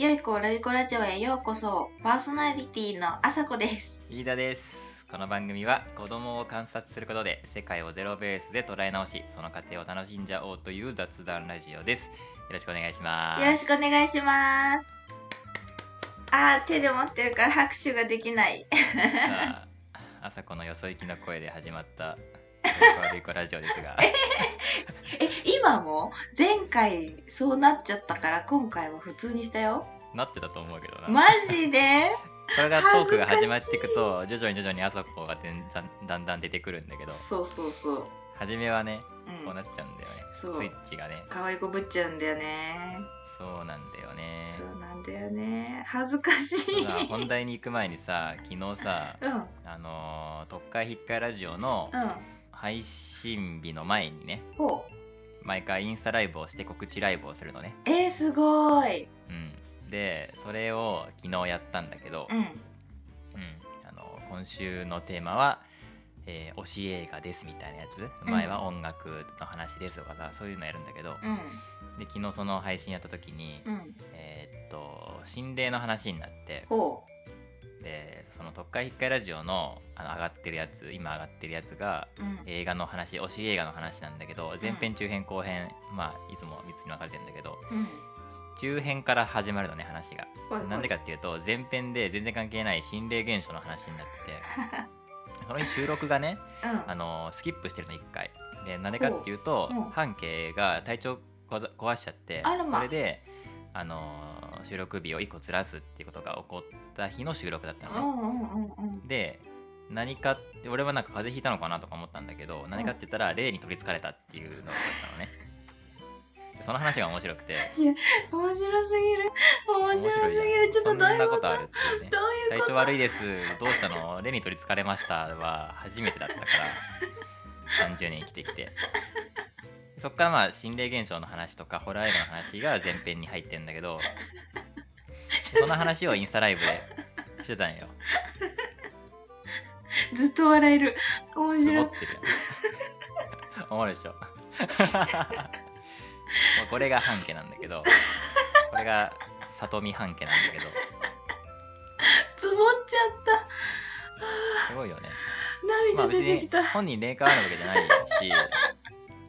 よいこラジコラジオへようこそ。パーソナリティのあさこです。飯田です。この番組は子供を観察することで世界をゼロベースで捉え直しその過程を楽しんじゃおうという雑談ラジオです。よろしくお願いします。よろしくお願いします。あー手で持ってるから拍手ができない。さあ朝子のよそ行きの声で始まった悪い子ラジオですが。え今も前回そうなっちゃったから今回は普通にしたよ。なってたと思うけどな。マジで？これがトークが始まっていくと徐々に徐々に朝子がだんだん出てくるんだけど。そうそうそう。初めはねうん。こうなっちゃうんだよね、スイッチがね。可愛い子ぶっちゃうんだよね。そうなんだよね。そうなんだよね。恥ずかしい。まあ本題に行く前にさ昨日さうん。うんあのー特会引っかいラジオの配信日の前にねほう毎回インスタライブをして告知ライブをするのね。えー、すごい。うん。でそれを昨日やったんだけど、うん。うん。あの今週のテーマは、えー推し映画ですみたいなやつ。うん。前は音楽の話ですとかさそういうのやるんだけど、うん。で昨日その配信やった時に、うん。えーっと心霊の話になってほでその特会引っかいラジオのあの上がってるやつ今上がってるやつがううん。映画の話推し映画の話なんだけど前編中編後編まあいつも3つに分かれてるんだけどうん。中編から始まるのね話が。なんでかっていうと前編で全然関係ない心霊現象の話になってて その日収録がねうん。あのスキップしてるの1回。でなんでかっていうと半径が体調壊しちゃってそれであの収録日を1個ずらすっていうことが起こった日の収録だったうのねで何かって俺はなんか風邪ひいたのかなとか思ったんだけど何かって言ったら霊に取りつかれたっていうのだったのね。でその話が面白くて。面白すぎる。面白すぎる。ちょっとどういうここととあるっていうね。どういうこと？体調悪いです。どうしたの？霊に取りつかれましたは初めてだったから30年生きてきてそっからまあ心霊現象の話とかホラー映画の話が前編に入ってんだけど その話をインスタライブでしてたんよ。ずっと笑える。面白い。ってるやん。おもろいでしょ。これが半家なんだけどこれが里見半家なんだけど。つぼっちゃった。すごいよね。涙出てきた、本人霊感あるわけじゃないし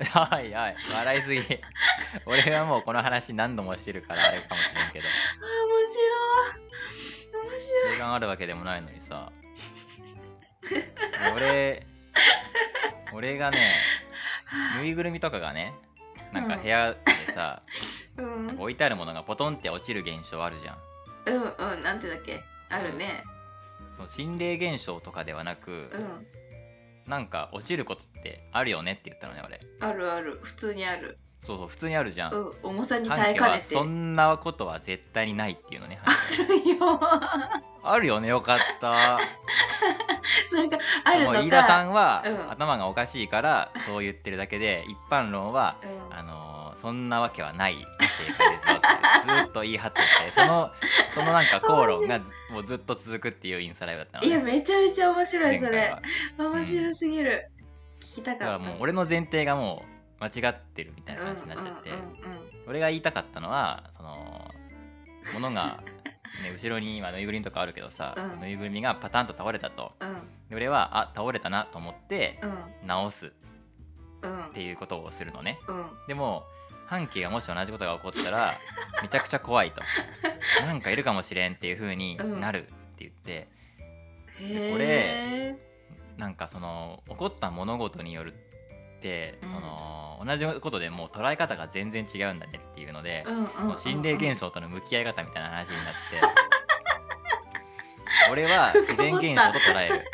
はいはい。笑いすぎ。俺はもうこの話何度もしてるからあれかもしれんけど。あー面白い。面白い。霊感あるわけでもないのにさ。俺俺がねぬいぐるみとかがねなんか部屋でさ、うん。なんか置いてあるものがポトンって落ちる現象あるじゃん。うんうん。なんてだっけ？あるね。その心霊現象とかではなく、うんなんか落ちることってあるよねって言ったのね俺。あるある。普通にある。そうそう普通にあるじゃん、うん重さに耐えかねて。そんなことは絶対にないっていうのね。あるよ。あるよねよかった。それがあるのか。もう飯田さんは、うん。頭がおかしいからそう言ってるだけで一般論は、うん。あのーそんなわけはない正解ですよってずっと言い張っててそのそのなんか口論がずもうずっと続くっていうインスタライブだったの、いやめちゃめちゃ面白いそれ。面白すぎる、聞きただかからったもう俺の前提がもう間違ってるみたいな感じになっちゃって、俺が言いたかったのはそのものが、ね、後ろに今ぬいぐるみとかあるけどさ、うん。ぬいぐるみがパタンと倒れたと。うん。で俺はあ倒れたなと思ってうん。直す。っうん。ていうことをするのね。うん。でも半径がもし同じことが起こったら めちゃくちゃ怖いと。なんかいるかもしれんっていう風になるって言って、へこえなんかその起こった物事によるって、うん。その同じことでもう捉え方が全然違うんだねっていうので、う心霊現象との向き合い方みたいな話になって 俺は自然現象と捉える。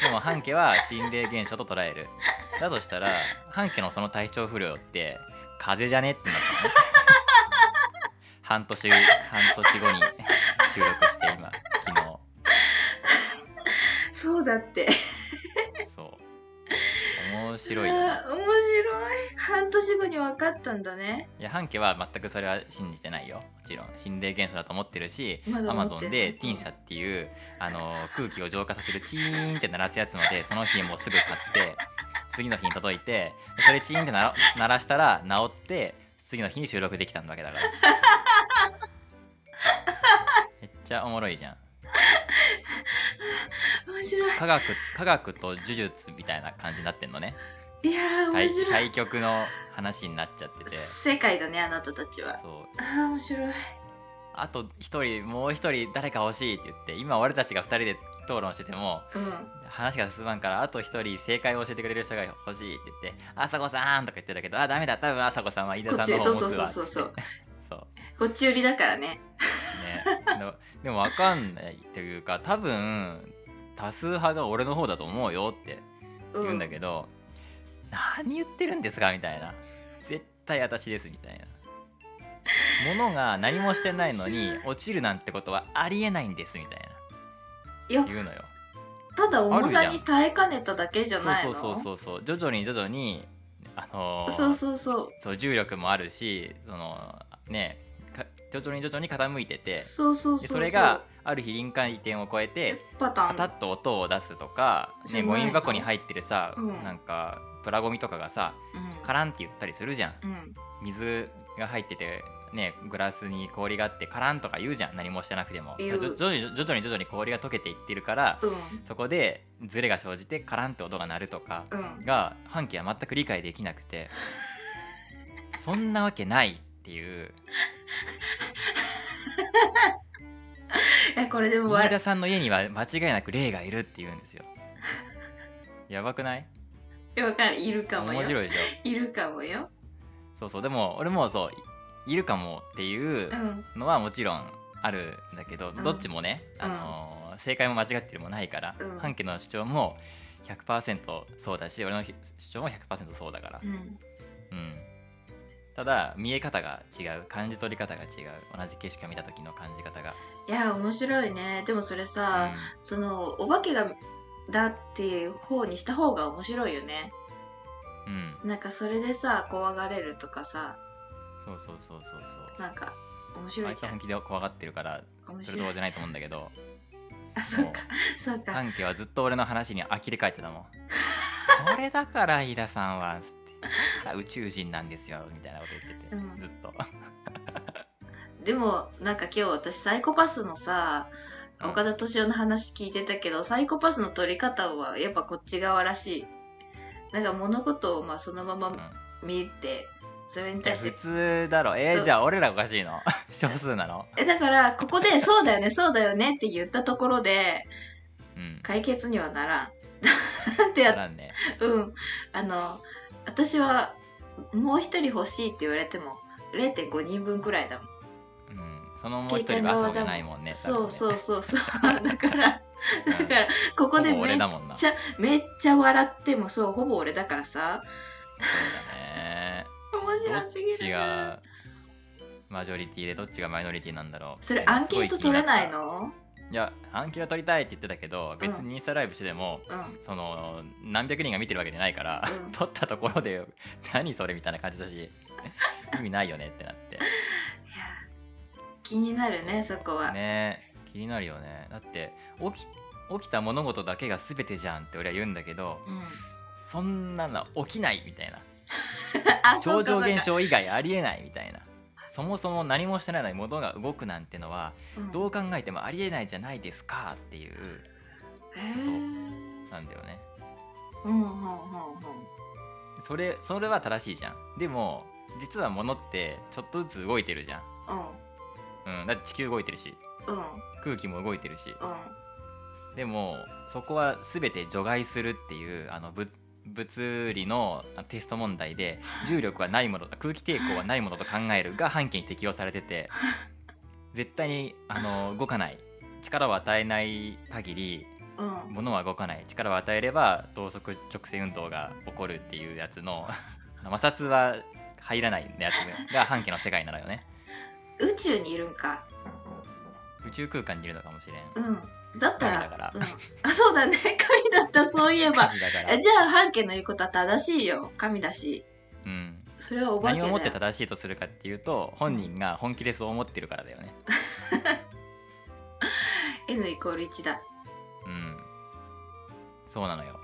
でも半家は心霊現象と捉える。だとしたら半家のその体調不良って風邪じゃねってなったのね。半年半年後に収録して今昨日。そうだって白いよね。あー面白い。半年後に分かったんだね。いや半家は全くそれは信じてないよ。もちろん。心霊現象だと思ってるしまだアマゾンでティン社っていうあの空気を浄化させるチーンって鳴らすやつのでその日もうすぐ買って次の日に届いてそれチーンって鳴らしたら治って次の日に収録できたわけだから。ちゃおもろいじゃん。面白い。科学科学と呪術みたいな感じになってんのね。いや面白い。対局の話になっちゃってて。世界だねあなたたちは。そう。あー面白い。あと一人もう一人誰か欲しいって言って今俺たちが二人で討論しててもうん。話が進まんからあと一人正解を教えてくれる人が欲しいって言って「あさこさん」とか言ってたけど「あダメだ。多分あさこさんは飯田さんの方を持つわ」こっちそうそうそうそうこ っち寄りだからね。ね。でも分かんないっていうか多分多数派が俺の方だと思うよって言うんだけど、何言ってるんですかみたいな。絶対私ですみたいな。ものが何もしてないのに 落ちるなんてことはありえないんですみたいいやな言うのよ。ただ重さに耐えかねただけじゃないの。そうそうそうそう徐々に徐々にあのーそうそうそう。そう重力もあるしそのねか徐々に徐々に傾いててそうそうでそう。それがある日臨界点を超えてパタッと音を出すとか、ね、ゴミ箱に入ってるさ、うん。なんかプラゴミとかがさカランって言ったりするじゃん。うん。うん水が入っててねグラスに氷があってカランとか言うじゃん。何もしてなくても。徐々に徐々に徐々に氷が溶けていってるからうん。そこでズレが生じてカランって音が鳴るとかうん。が半径は全く理解できなくて。そんなわけないっていう えこれでもわ飯田さんの家には間違いなく霊がいるって言うんですよ。やばくない？わかる。いるかもよ。面白いでしょ？いるかもよ。そうそう。でも俺もそういいるかもっていううん。のはもちろんあるんだけど、ん。どっちもね、あのー正解も間違ってるもないから、うん。半家の主張も100%そうだし俺の主張も100%そうだから。うん。うんただ見え方が違う感じ取り方が違う同じ景色を見た時の感じ方が、いや面白いね。でもそれさ、そのお化けがだっていう方にした方が面白いよね。うん、うん、なんかそれでさ怖がれるとかさ。そうそうそうそうそう。なんか面あ白いじゃん。いつは本気で怖がってるから面それどうじゃないと思うんだけど。あそうか。そうか。半家はずっと俺の話に呆れ返ってたもん。これだから飯田さんは宇宙人なんですよみたいなこと言ってて、うん。ずっと。でもなんか今日私サイコパスのさうん。岡田敏夫の話聞いてたけど、サイコパスの取り方はやっぱこっち側らしい。なんか物事をまあそのままうん。見てそれに対して通だろ。えー、じゃあ俺らおかしいの？少数なの？えだからここで「そうだよねそうだよね」って言ったところでうん。解決にはならん。ってやっなんね。うん。あの私はもう一人欲しいって言われても0.5人分くらいだもん。うん。そのもう一人は朝じゃないもんねそうそうう、そうそう。だからうん。だからここでめっちゃめっちゃ笑ってもそうほぼ俺だからさ。そうだね。面ど白すぎるっちがマジョリティでどっちがマイノリティなんだろう。それアンケート取れないの？たいやアンケート取りたいって言ってたけど別にインスタライブしてでも、うん。その何百人が見てるわけじゃないから、うん。撮ったところで何それみたいな感じだし 意味ないよねってなって。いや気になるねそこは、ね気になるよね。だって起き起きた物事だけが全てじゃんって俺は言うんだけどうん、そんなの起きないみたいな。あ超常現象、象以外ありえないみたいなそもそも何もしてないのに物が動くなんてのはうん。どう考えてもありえないじゃないですかっていうへー。なんだよね。うんうんうんうん。それそれは正しいじゃん。でも実は物ってちょっとずつ動いてるじゃん、うん、だって地球動いてるし。うん。うん空気も動いてるし。うん。でもそこは全て除外するっていうあのぶ物理のテスト問題で重力はないもの空気抵抗はないものと考えるが半径に適用されてて 絶対にあの動かない。力を与えない限りうん。物は動かない。力を与えれば等速直線運動が起こるっていうやつの 摩擦は入らないやつが半径の世界なのよね。宇宙にいるんか。宇宙空間にいるのかもしれん。うんだったらら。うん、あそうだね。神だったそういえば。じゃあ半家の言うことは正しいよ。神だし。うん。それはお化け何をもって正しいとするかっていうと本人が本気でそう思ってるからだよね。N イコール1だ。うん。そうなのよ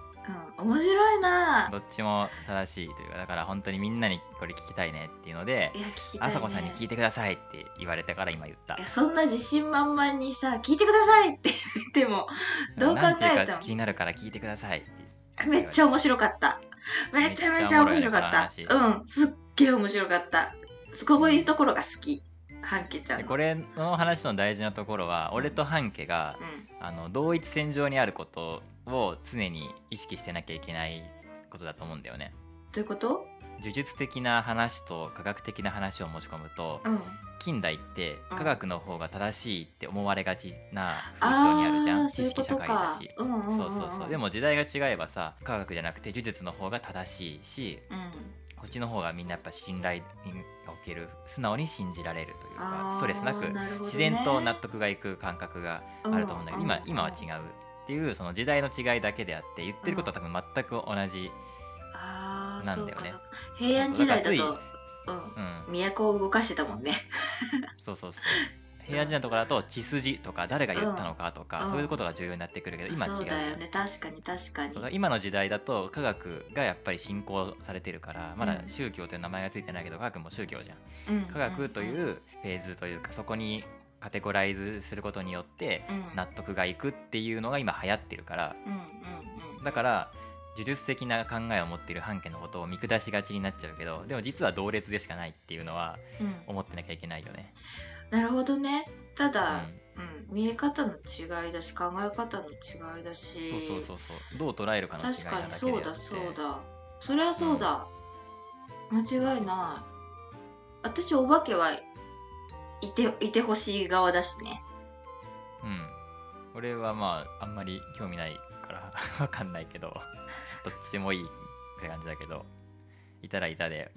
うん、面白いな。どっちも正しいというかだから本当にみんなにこれ聞きたいねっていうのでいや聞きたい、ね、あさこさんに聞いてくださいって言われてから今言った。いやそんな自信満々にさ聞いてくださいって言ってもどう考なんていうかえても気になるから聞いてくださいって。めっちゃ面白かった。めちゃめちゃ面白かった。うん。すっげえ面白かった。こういうところが好き。半家ちゃんこれの話の大事なところは俺と半家がうん。あの同一線上にあることを常に意識してなきゃいけないことだと思うんだよね。どういうこと？呪術的な話と科学的な話を持ち込むとうん。近代ってうん。科学の方が正しいって思われがちな風潮にあるじゃん。知識社会だかしうんうんうんうん。そうそうそう。でも時代が違えばさ科学じゃなくて呪術の方が正しいしうん。こっちの方がみんなやっぱ信頼がおける素直に信じられるというあかーストレスなく自然と納得がいく感覚があると思うんだけど今今は違うっていうその時代の違いだけであって言ってることは多分全く同じなんだよね。平安時代だとうん。うん。都を動かしてたもんね。そうそうそう平安時代のところだと血筋とか誰が言ったのかとか、うん。そういうことが重要になってくるけど今違うそうだよね。確かに確かに。今の時代だと科学がやっぱり信仰されてるからまだうん宗教という名前がついてないけど科学も宗教じゃん。うん科学というフェーズというかそこにカテゴライズすることによってうん。納得がいくっていうのが今流行ってるから。うんうんうん。だから呪術的な考えを持っている半家のことを見下しがちになっちゃうけどでも実は同列でしかないっていうのはうん。思ってなきゃいけないよね。なるほどね。たうだ、ん。うん。見え方の違いだし考え方の違いだし。そうそうそうそう。どう捉えるかの違いな確かにそうだそうだ。それはそうだ、間違いない。私お化けはいていてほしい側だしね。うん。俺はまああんまり興味ないから わかんないけど。どっちでもいいって感じだけど。いたらいたで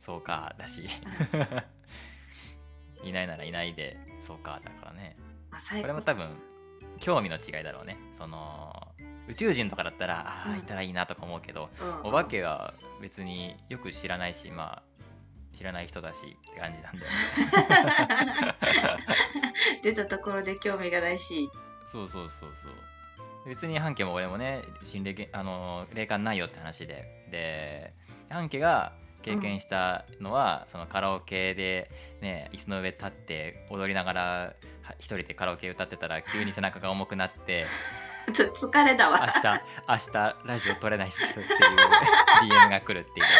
そうかだしいないならいないでそうかだからね。これも多分興味の違いだろうね。その宇宙人とかだったらあうん。あいたらいいなとか思うけど、うん。お化けは別によく知らないしまあ知らない人だしって感じなんだよね。出たところで興味がないし。そうそうそうそう。別に半家も俺もね心霊けあの霊感ないよって話で。で半家が経験したのは、そのカラオケでね椅子の上立って踊りながらは一人でカラオケ歌ってたら急に背中が重くなって ちょっと疲れた明わ日明日ラジオ撮れないっすっていう DM が来るっていうね。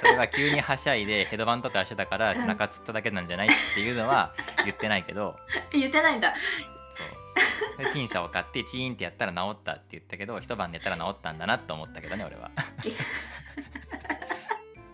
それは急にはしゃいでヘドバンとかしてたから背中つっただけなんじゃないっていうのは言ってないけど。言ってないんだ。そう。で金車を買ってチーンってやったら治ったって言ったけど一晩寝たら治ったんだなと思ったけどね俺は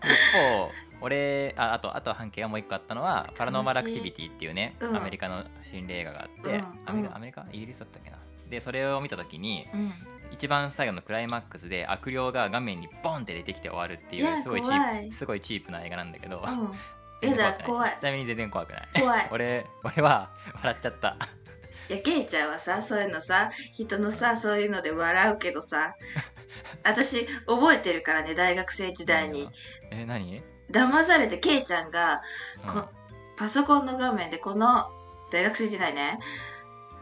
一 方俺ああとあと半径がもう一個あったのはパラノーマルアクティビティっていうね、うん。アメリカの心霊映画があって、うんアメリうん。カアメリカイギリスだったっけな。でそれを見た時にうん。一番最後のクライマックスで悪霊が画面にボンって出てきて終わるっていいうやすごいチープすごいチープな映画なんだけど、うん。だ怖い。ちなみに全然怖くない。怖い。俺俺は笑っちゃった。いやケイちゃんはさそういうのさ人のさそういうので笑うけどさ私覚えてるからね大学生時代に。え何、騙されてケイちゃんがうん。こパソコンの画面でこの大学生時代ね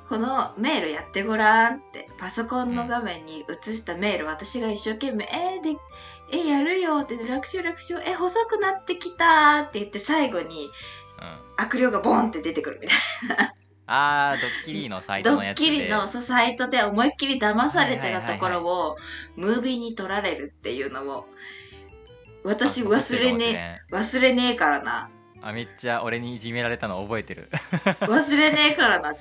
このメールやってごらんってパソコンの画面に映したメール、私が一生懸命「えー、でえやるよ」って「楽勝楽勝え細くなってきた」って言って最後にうん。悪霊がボンって出てくるみたいあードッキリのサイなドットのやつで。キリのそうサイトで思いっきり騙されてたところをムービーに撮られるっていうのも私あ忘れねえ忘れねえからな。あめっちゃ俺にいじめられたの覚えてる。忘れねえからな。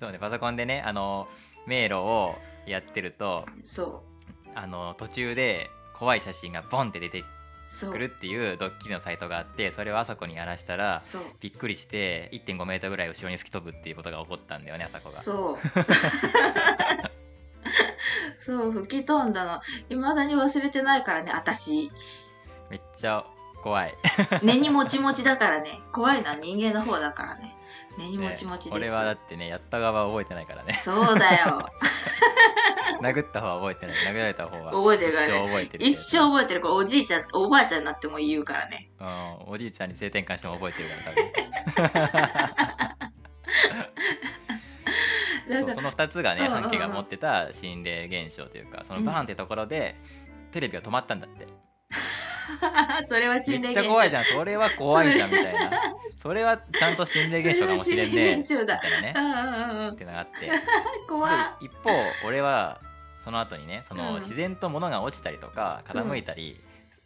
そうねパソコンでねあの迷路をやってるとそう。あの途中で怖い写真がボンって出てそう。くるっていうドッキリのサイトがあってそれをあさこにやらしたらびっくりして1.5メートルぐらい後ろに吹き飛ぶっていうことが起こったんだよねあさこが。そう。そ う吹き飛んだの。いまだに忘れてないからね私。めっちゃ怖い。根にもちもちだからね。怖いのは人間の方だからね根にもちもちです、俺はだってねやった側は覚えてないからね。そうだよ。殴った方は覚えてない。殴られた方は覚えてるからね。一生覚えてる一生覚えてる。これおじいちゃんおばあちゃんになっても言うからね。うん、おじいちゃんに性転換しても覚えてるから多分。そその2つがね半家が持ってた心霊現象というかそのバーンってところで、テレビが止まったんだって それは心霊めっちゃ怖いじゃん。それは怖いじゃんみたいな。それはちゃんと心霊現象かもしれんね。それは心霊現象だ。みたいなね。うんうんうんうん。ってのがあって。で 怖い。一方俺はその後にねその、うん。自然と物が落ちたりとか傾いたり、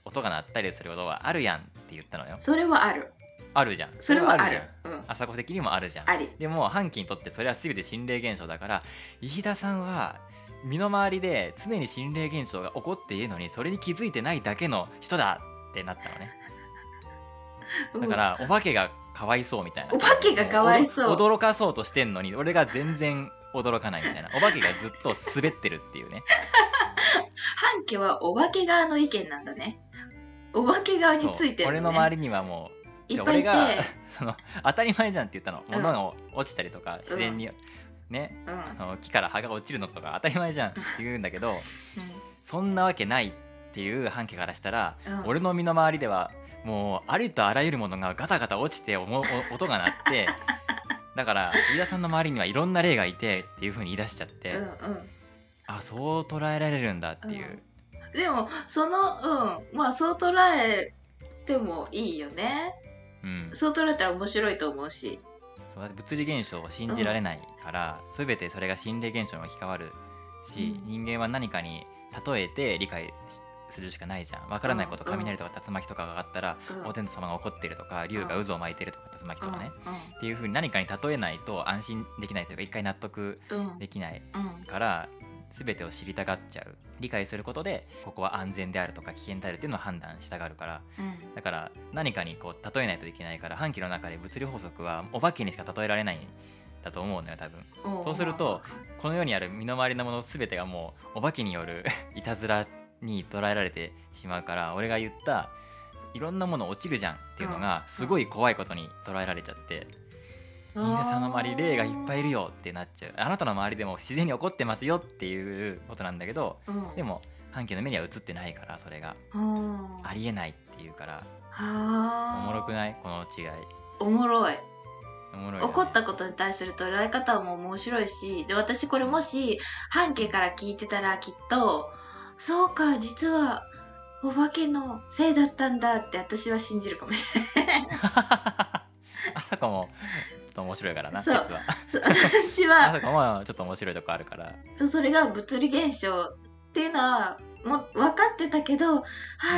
音が鳴ったりすることはあるやんって言ったのよ。それはある。あるじゃん。それはある。じゃん。うん。朝子的にもあるじゃん。あり。でも半期にとってそれは全て心霊現象だから飯田さんは身の回りで常に心霊現象が起こっているのにそれに気づいてないだけの人だってなったのね。う んだからお化けがかわいそうみたいな。お化けがかわいそう。驚かそうとしてんのに俺が全然驚かないみたいな。お化けがずっと滑ってるっていうね。半家はお化け側の意見なんだね。お化け側についてね、俺の周りにはもういっぱいいて。俺が その当たり前じゃんって言ったの、うん。物が落ちたりとか自然に、ねうん。あの木から葉が落ちるのとか当たり前じゃんって言うんだけどうそんなわけないっていう半家からしたら、うん。俺の身の回りではもうありとあらゆるものがガタガタ落ちておもお 音が鳴ってだから飯田さんの周りにはいろんな霊がいてっていう風に言い出しちゃって、んうんうん。あそう捉えられるんだっていう、でもそのうん。まあそう捉えてもいいよね。うん。そう捉えたら面白いと思うし。そうだって物理現象を信じられないから、全てそれが心霊現象に置き換わるし、うん。人間は何かに例えて理解しするしかないじゃん。わからないこと、うん雷とか竜巻とかがあったら、うん。お天道様が怒ってるとか竜が渦を巻いてるとか竜巻とかね、うっていうふうに何かに例えないと安心できないというか一回納得できないうん。から全てを知りたがっちゃう。理解することでここは安全であるとか危険であるっていうのを判断したがるから。うん。だから何かにこう例えないといけないから半期の中で物理法則はお化けにしか例えられないんだと思うのよ多分。うんそうするとこの世にある身の回りのもの全てがもうお化けによる いたずらに捉えられてしまうから俺が言ったいろんなもの落ちるじゃんっていうのがすごい怖いことに捉えられちゃって飯田さんの周り霊がいっぱいいるよってなっちゃう。あなたの周りでも自然に起こってますよっていうことなんだけどうん。でも半家の目には映ってないからそれが。うんありえないっていうからはあおもろくない？この違い。おもろいね。怒ったことに対する捉え方も面白いしで私これもし半径から聞いてたらきっとそうか実はお化けのせいだったんだって私は信じるかもしれない。あさこもちょっと面白いからなそう。実は。私あはさこもちょっと面白いとこあるから。それが物理現象っていうのはもう分かってたけどあ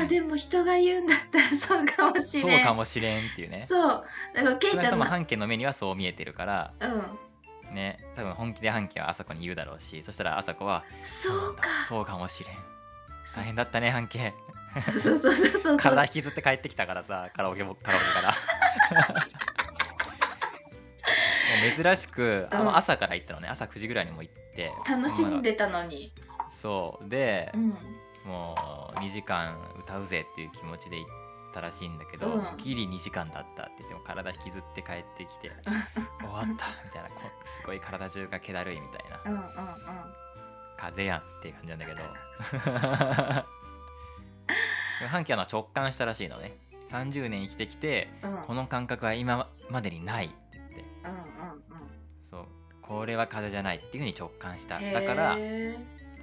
あでも人が言うんだったらそうかもしそうれんかもしれんっていうね。そう。だからケイちゃんの半家の目にはそう見えてるからうん。ね多分本気で半家はあさこに言うだろうしそしたらあさこはそうか。そうかもしれん。大変だったね半家。そうそうそうそうそう。体引きずって帰ってきたからさカラオケもカラオケから。もう珍しくあうん。の朝から行ったのね。朝9時ぐらいにも行って。楽しんでたのにそうでう、ん。もう2時間歌うぜっていう気持ちで行ったらしいんだけど、うん。ギリ2時間だったって言っても体引きずって帰ってきて終わったみたいなこすごい体中が気だるいみたいな。うんうんうん。風邪やんっていう感じなんだけど。半期は直感したらしいのね。30年生きてきてうん。この感覚は今までにないって言って。うんうんそう。これは風邪じゃないっていうふうに直感した。うんだから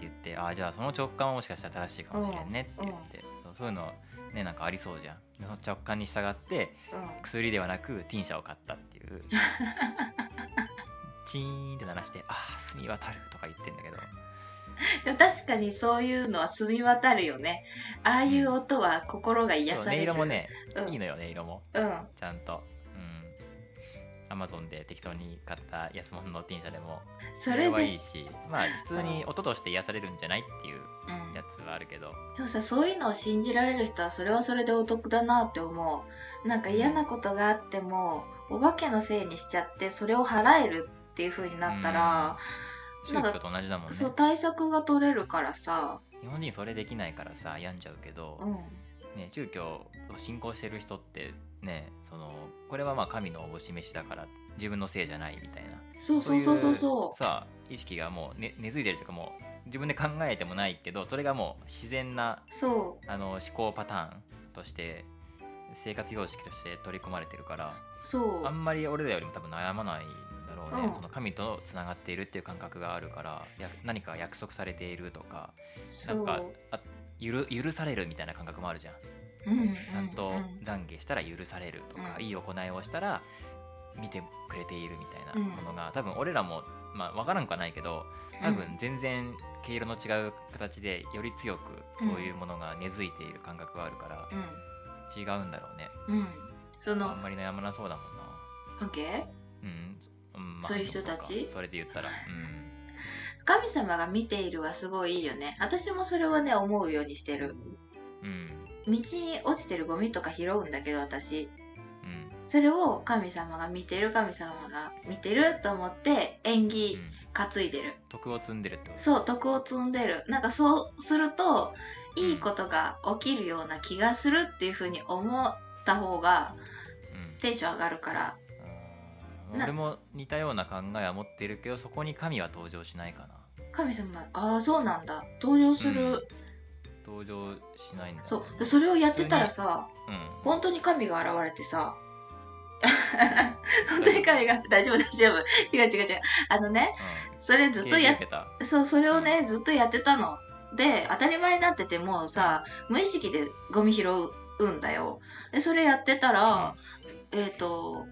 言ってああじゃあその直感はもしかしたら正しいかもしれんねって言って、そうそういうのねなんかありそうじゃん。その直感に従ってーうん。薬ではなくティンシャを買ったっていう。チーンって鳴らして「ああ澄み渡る」とか言ってんだけど。確かにそういうのは澄み渡るよね。ああいう音は心が癒される。音色もね、うん。いいのよ音色も。うん。ちゃんと。うんアマゾンで適当に買った安物のティンシャでもそれで。はいいしまあ普通に音として癒されるんじゃないっていううん。やつはあるけど。でもさそういうのを信じられる人はそれはそれでお得だなって思う。なんか嫌なことがあってもお化けのせいにしちゃってそれを払えるっていう風になったら、宗教と同じだもんね。そう対策が取れるからさ。日本人それできないからさ病んじゃうけど、うんね、宗教を信仰してる人ってねそのこれはまあ神のおぼし飯だから自分のせいじゃないみたいな。そうそうそうそうそうさ意識がもう、ね、根付いてるというかもう自分で考えてもないけどそれがもう自然なそあの思考パターンとして生活様式として取り込まれてるからうそう。あんまり俺らよりも多分悩まないんだろろうね、うん。その神とつながっているっていう感覚があるからや何か約束されているとかなんかあ許許されるみたいな感覚もあるじゃん。ちゃんと懺悔したら許されるとか、うん。いい行いをしたら見てくれているみたいなものが、多分俺らもまあ分からんくはないけど多分全然毛色の違う形でより強くそういうものが根付いている感覚があるから違うんだろうね。うん。うんそあのんまり悩まなそうだもんな。関係うん、うんそういう人たち？それで言ったら。うん神様が見ているはすごいいいよね。私もそれはね思うようにしてる。うん。道に落ちてるゴミとか拾うんだけど私。うん。それを神様が見てる神様が見てると思って縁う起ん。担いでる。徳を積んでるってこと？そう徳を積んでる。なんかそうするといいことが起きるような気がするっていう風に思った方がうん。テンション上がるから。俺も似たような考えは持っているけどそこに神は登場しないかな神様。がああそうなんだ。登場する、うん。登場しないんだそう。でそれをやってたらさうん。本当に神が現れてさ 本当に神が大丈夫大丈夫。違う違う違う。あのねそれずっとやっそうそれをねずっとやってたの。で当たり前になっててもさ無意識でゴミ拾うんだよ。でそれやってたら、えっ、と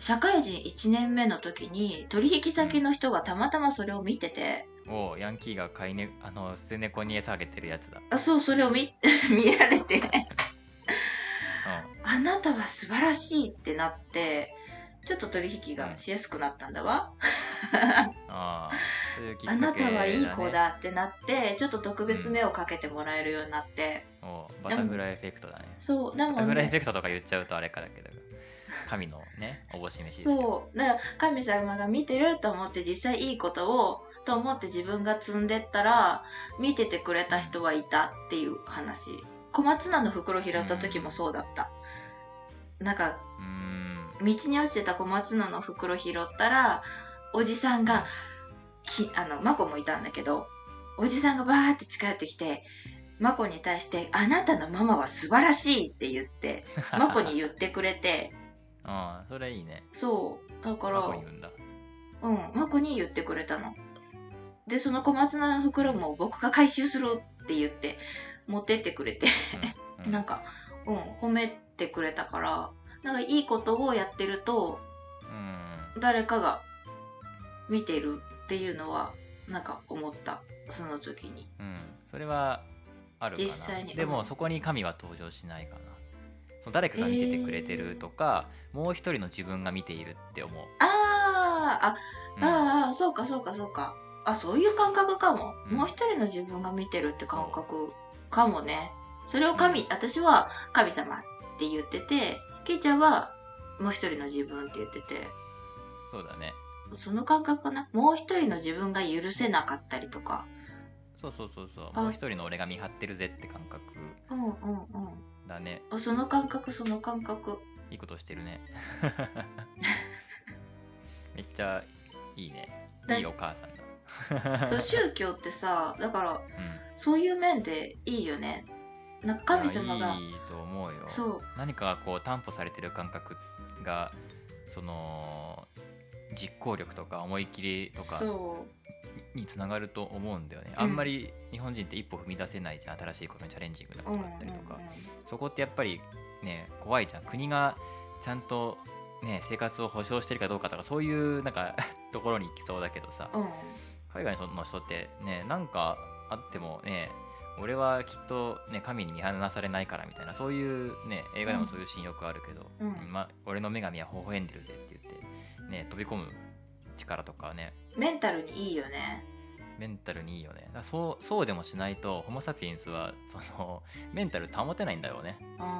社会人1年目の時に取引先の人がたまたまそれを見てて、おうヤンキーが飼いねあの捨て猫に餌あげてるやつだ。あそうそれを見 見られて。うあなたは素晴らしいってなってちょっと取引がしやすくなったんだわ、んあ。あなたはいいね子だってなってちょっと特別目をかけてもらえるようになって、おうバタフライエフェクトだね。そうでもバタフライエフねェクトとか言っちゃうとあれかだけど神のねおぼし飯そう。だから神様が見てると思って実際いいことをと思って自分が積んでったら見ててくれた人はいたっていう話。小松菜の袋拾った時もそうだった、なんかうーん。道に落ちてた小松菜の袋拾ったらおじさんがきあのマコもいたんだけどおじさんがバーって近寄ってきてマコに対して「あなたのママは素晴らしい」って言って マコに言ってくれてああそれいいね。そう。だからマコに言うんだ。うん。マコに言ってくれたの。でその小松菜の袋も僕が回収するって言って持ってってくれて。なんかうん褒めてくれたからなんかいいことをやってるとうん。誰かが見てるっていうのはなんか思った。その時に。うん。それはあるかな。実際に。でも、うんそこに神は登場しないかなその誰かが見ててくれてるとか、もう一人の自分が見ているって思う、あーあうん。ああそうかそうかそうか。あそういう感覚かも、うん。もう一人の自分が見てるって感覚かもね。それを神、私は神様って言っててケイちゃんはもう一人の自分って言ってて。そうだね。その感覚かな？もう一人の自分が許せなかったりとか。そうそうそうそう。あ。もう一人の俺が見張ってるぜって感覚。うんうんうんだね。あその感覚その感覚。いいことしてるね。めっちゃいいね。だいいお母さんだ。そう宗教ってさだからうん。そういう面でいいよね。なんか神様が。いやいいと思うよ。そう。何かがこう担保されてる感覚がその実行力とか思い切りとかそにつながると思うんだよね、うん。あんまり日本人って一歩踏み出せないじゃん新しいことにチャレンジングなう、ことうんうんだったりとか、そこってやっぱりね怖いじゃん。国がちゃんとね生活を保障してるかどうかとかそういうなんか ところに行きそうだけどさ。うん。うん海外の人ってねなんかあってもね俺はきっとね神に見放されないからみたいなそういうね映画でもそういうシーンよくあるけど、うん。ま、俺の女神は微笑んでるぜって言ってね飛び込む力とかね。メンタルにいいよね。メンタルにいいよね。だからそうそうでもしないとホモ・サピエンスはそのメンタル保てないんだろうね。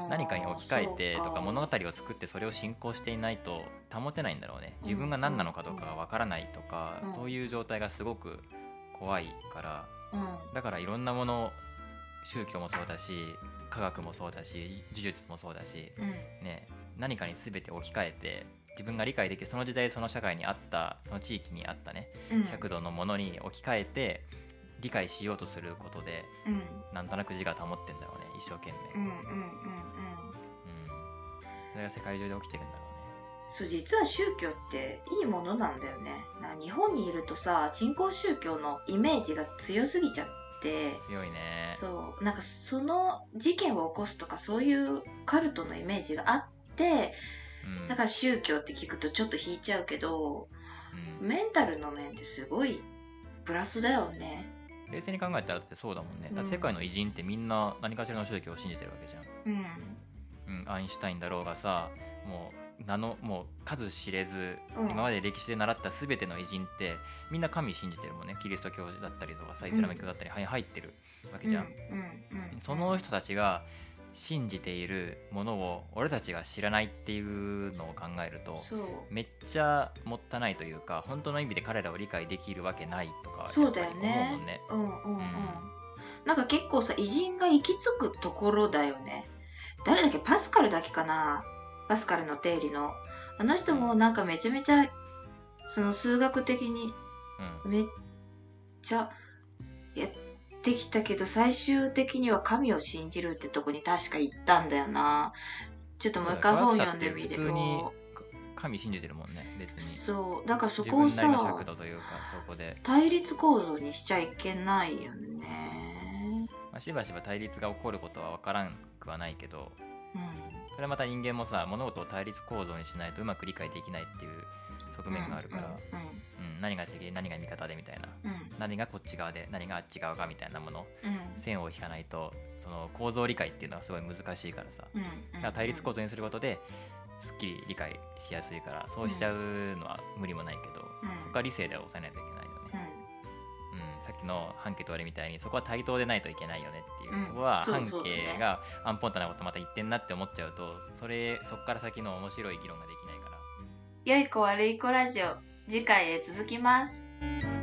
何かに置き換えてとか物語を作ってそれを進行していないと保てないんだろうね。自分が何なのかどうかがわからないとか、うん。そういう状態がすごく怖いから。うん。だからいろんなもの宗教もそうだし科学もそうだし呪術もそうだし、うん。ね、何かに全て置き換えて自分が理解できるその時代その社会にあったその地域にあったねうん。尺度のものに置き換えて理解しようとすることでうん。なんとなく自我保ってんだろうね一生懸命、うんうんうんうん。うん。それが世界中で起きてるんだろうね。そう実は宗教っていいものなんだよね。な日本にいるとさ新興宗教のイメージが強すぎちゃって。強いね。そう。なんかその事件を起こすとかそういうカルトのイメージがあってうん。だから宗教って聞くとちょっと引いちゃうけどうん。メンタルの面ですごいプラスだよね。冷静に考えたらだってそうだもんね、うん。世界の偉人ってみんな何かしらの宗教を信じてるわけじゃん、うん。うん、アインシュタインだろうがさもう名のもう数知れず、うん。今まで歴史で習った全ての偉人ってみんな神信じてるもんね。キリスト教だったりとかさイスラム教だったり、はい入ってるわけじゃん、うん。うん。うん。その人たちが信じているものを俺たちが知らないっていうのを考えるとめっちゃもったいないというか本当の意味で彼らを理解できるわけないとかそうだよね。うもんね。うんうんうん、うん。なんか結構さ偉人が行き着くところだよね。誰だっけ？パスカルだけかな？パスカルの定理の。あの人もなんかめちゃめちゃその数学的にうん。めっちゃやってきたけど最終的には神を信じるってとこに確か行ったんだよな。ちょっともう一回本読んでみて。神信じてるもんね別に。そう。だからそ自こをさ尺度というかそこで、対立構造にしちゃいけないよね。まあ、しばしば対立が起こることは分からんくはないけどうん。それはまた人間もさ物事を対立構造にしないとうまく理解できないっていう側面があるから、うんうん何が敵で何が味方でみたいなうん何がこっち側で何があっち側かみたいなものうん線を引かないとその構造理解っていうのはすごい難しいからさうんだから対立構造にすることですっきり理解しやすいからそうしちゃうのは無理もないけど、うんそこは理性で抑えないといけないようね、うんさっきの半径と割れみたいにそこは対等でないといけないよねっていう、うんそこは半径がアンポンタなことまた言ってんなって思っちゃうとそれそこから先の面白い議論ができないから良い子悪い子ラジオ次回へ続きます「